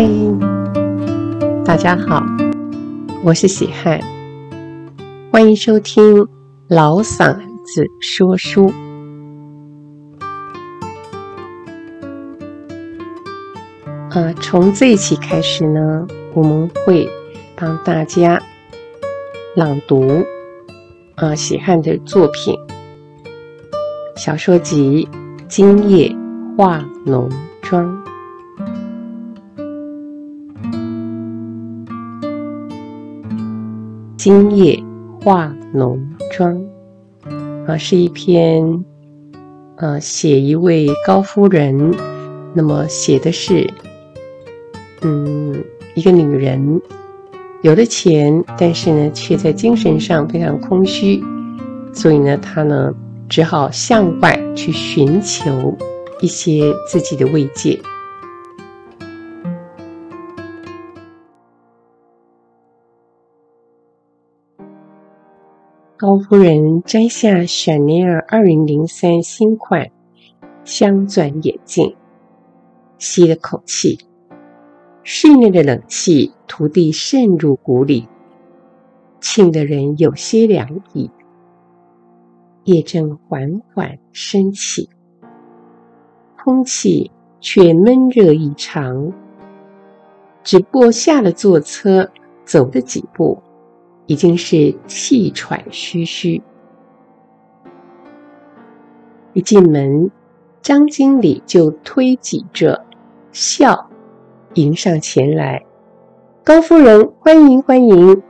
嗨，大家好，我是喜汉，欢迎收听老嗓子说书。呃，从这一期开始呢，我们会帮大家朗读啊、喜汉的作品小说集《今夜化浓妆》。今夜化浓妆，啊，是一篇，呃，写一位高夫人，那么写的是，嗯，一个女人有了钱，但是呢，却在精神上非常空虚，所以呢，她呢，只好向外去寻求一些自己的慰藉。高夫人摘下香奈儿二零零三新款镶钻眼镜，吸了口气，室内的冷气徒地渗入骨里，沁得人有些凉意。夜正缓缓升起，空气却闷热异常。只不过下了坐车，走了几步。已经是气喘吁吁。一进门，张经理就推挤着笑迎上前来：“高夫人，欢迎欢迎！”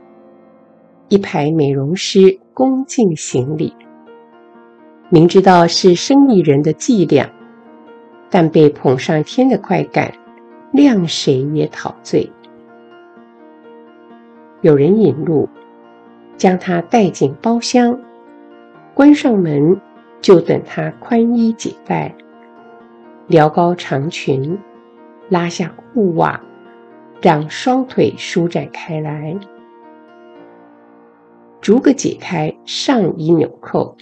一排美容师恭敬行礼。明知道是生意人的伎俩，但被捧上天的快感，谅谁也陶醉。有人引路。将她带进包厢，关上门，就等她宽衣解带，撩高长裙，拉下裤袜，让双腿舒展开来，逐个解开上衣纽扣，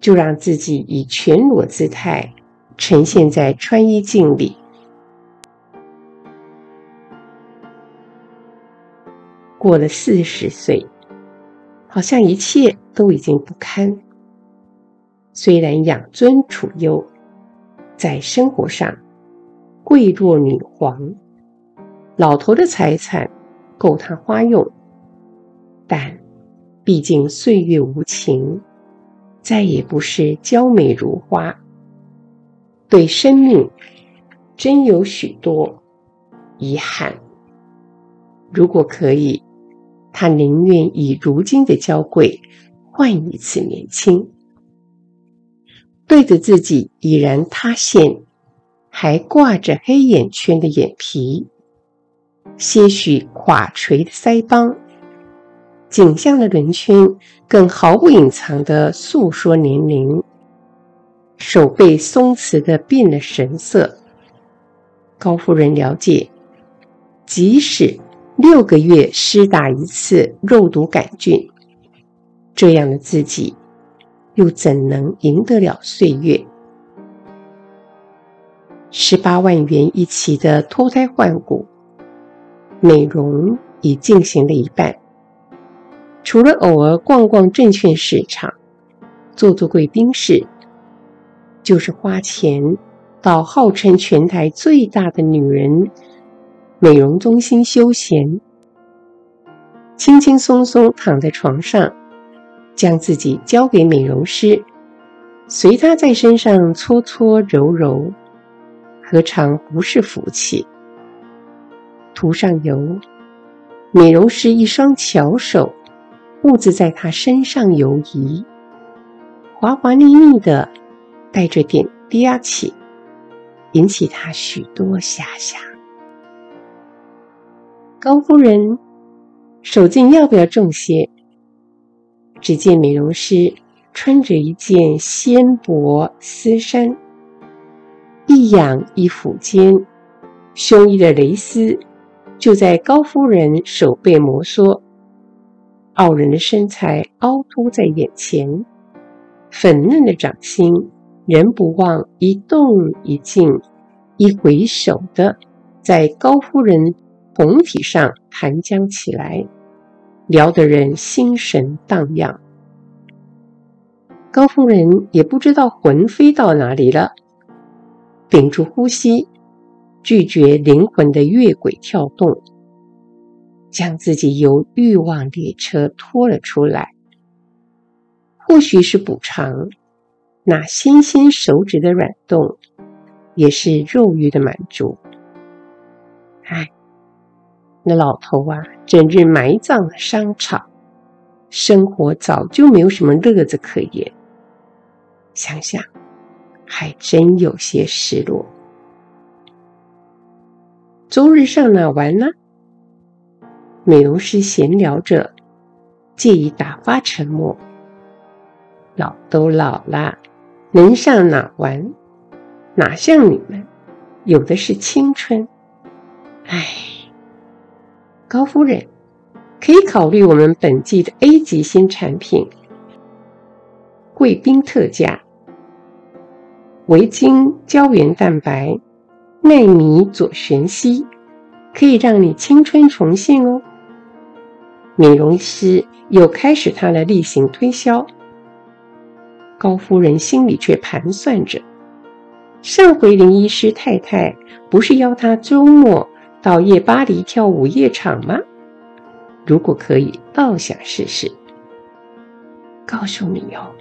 就让自己以全裸姿态呈现在穿衣镜里。过了四十岁。好像一切都已经不堪。虽然养尊处优，在生活上贵若女皇，老头的财产够她花用，但毕竟岁月无情，再也不是娇美如花。对生命真有许多遗憾。如果可以。他宁愿以如今的娇贵换一次年轻，对着自己已然塌陷、还挂着黑眼圈的眼皮，些许垮垂的腮帮，颈项的轮圈更毫不隐藏的诉说年龄，手背松弛的变了神色。高夫人了解，即使。六个月施打一次肉毒杆菌，这样的自己又怎能赢得了岁月？十八万元一期的脱胎换骨美容已进行了一半，除了偶尔逛逛证券市场、做做贵宾室，就是花钱到号称全台最大的女人。美容中心休闲，轻轻松松躺在床上，将自己交给美容师，随他在身上搓搓揉揉，何尝不是福气？涂上油，美容师一双巧手兀自在他身上游移，滑滑腻腻的，带着点嗲气，引起他许多遐想。高夫人，手劲要不要重些？只见美容师穿着一件纤薄丝衫，一仰一俯间，胸衣的蕾丝就在高夫人手背摩挲，傲人的身材凹凸在眼前，粉嫩的掌心，人不忘一动一静，一回首的在高夫人胴体上盘将起来，撩得人心神荡漾。高夫人也不知道魂飞到哪里了，屏住呼吸，拒绝灵魂的越轨跳动，将自己由欲望列车拖了出来。或许是补偿，那纤纤手指的软动，也是肉欲的满足。唉，那老头啊，整日埋葬了商场，生活早就没有什么乐子可言。想想，还真有些失落。周日上哪玩呢？美容师闲聊着，借以打发沉默。老都老了，能上哪玩？哪像你们，有的是青春。唉，高夫人，可以考虑我们本季的 A 级新产品——贵宾特价。维京胶原蛋白奈米左旋矽，可以让你青春重现哦。美容师又开始他的例行推销。高夫人心里却盘算着：上回林医师太太不是邀她周末到夜巴黎跳午夜场吗？如果可以，倒想试试。告诉你哦。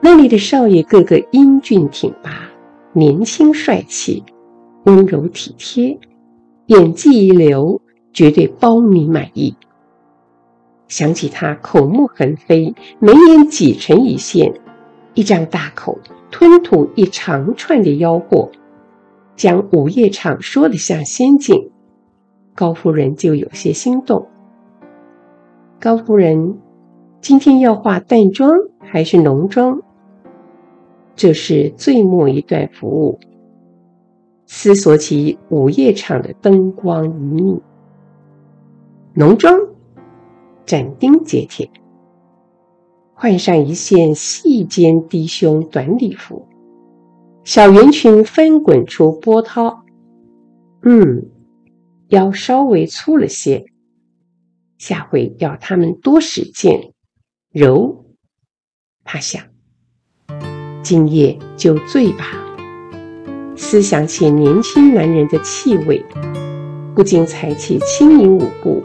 那里的少爷个个英俊挺拔，年轻帅气，温柔体贴，演技一流，绝对包你满意。想起他口沫横飞，眉眼挤成一线，一张大口吞吐一长串的吆喝，将午夜场说得像仙境，高夫人就有些心动。高夫人，今天要化淡妆还是浓妆？这是最末一段服务，思索起午夜场的灯光旖旎，浓妆，斩钉截铁，换上一件细肩低胸短礼服，小圆裙翻滚出波涛，嗯，腰稍微粗了些，下回要他们多使劲，揉，他想。今夜就醉吧。思想起年轻男人的气味，不禁踩起轻盈舞步，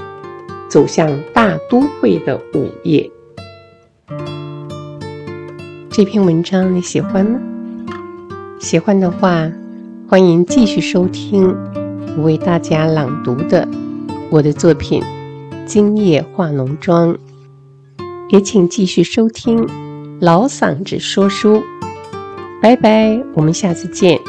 走向大都会的午夜。这篇文章你喜欢吗？喜欢的话，欢迎继续收听为大家朗读的我的作品《今夜化浓妆》，也请继续收听老嗓子说书。拜拜，我们下次见。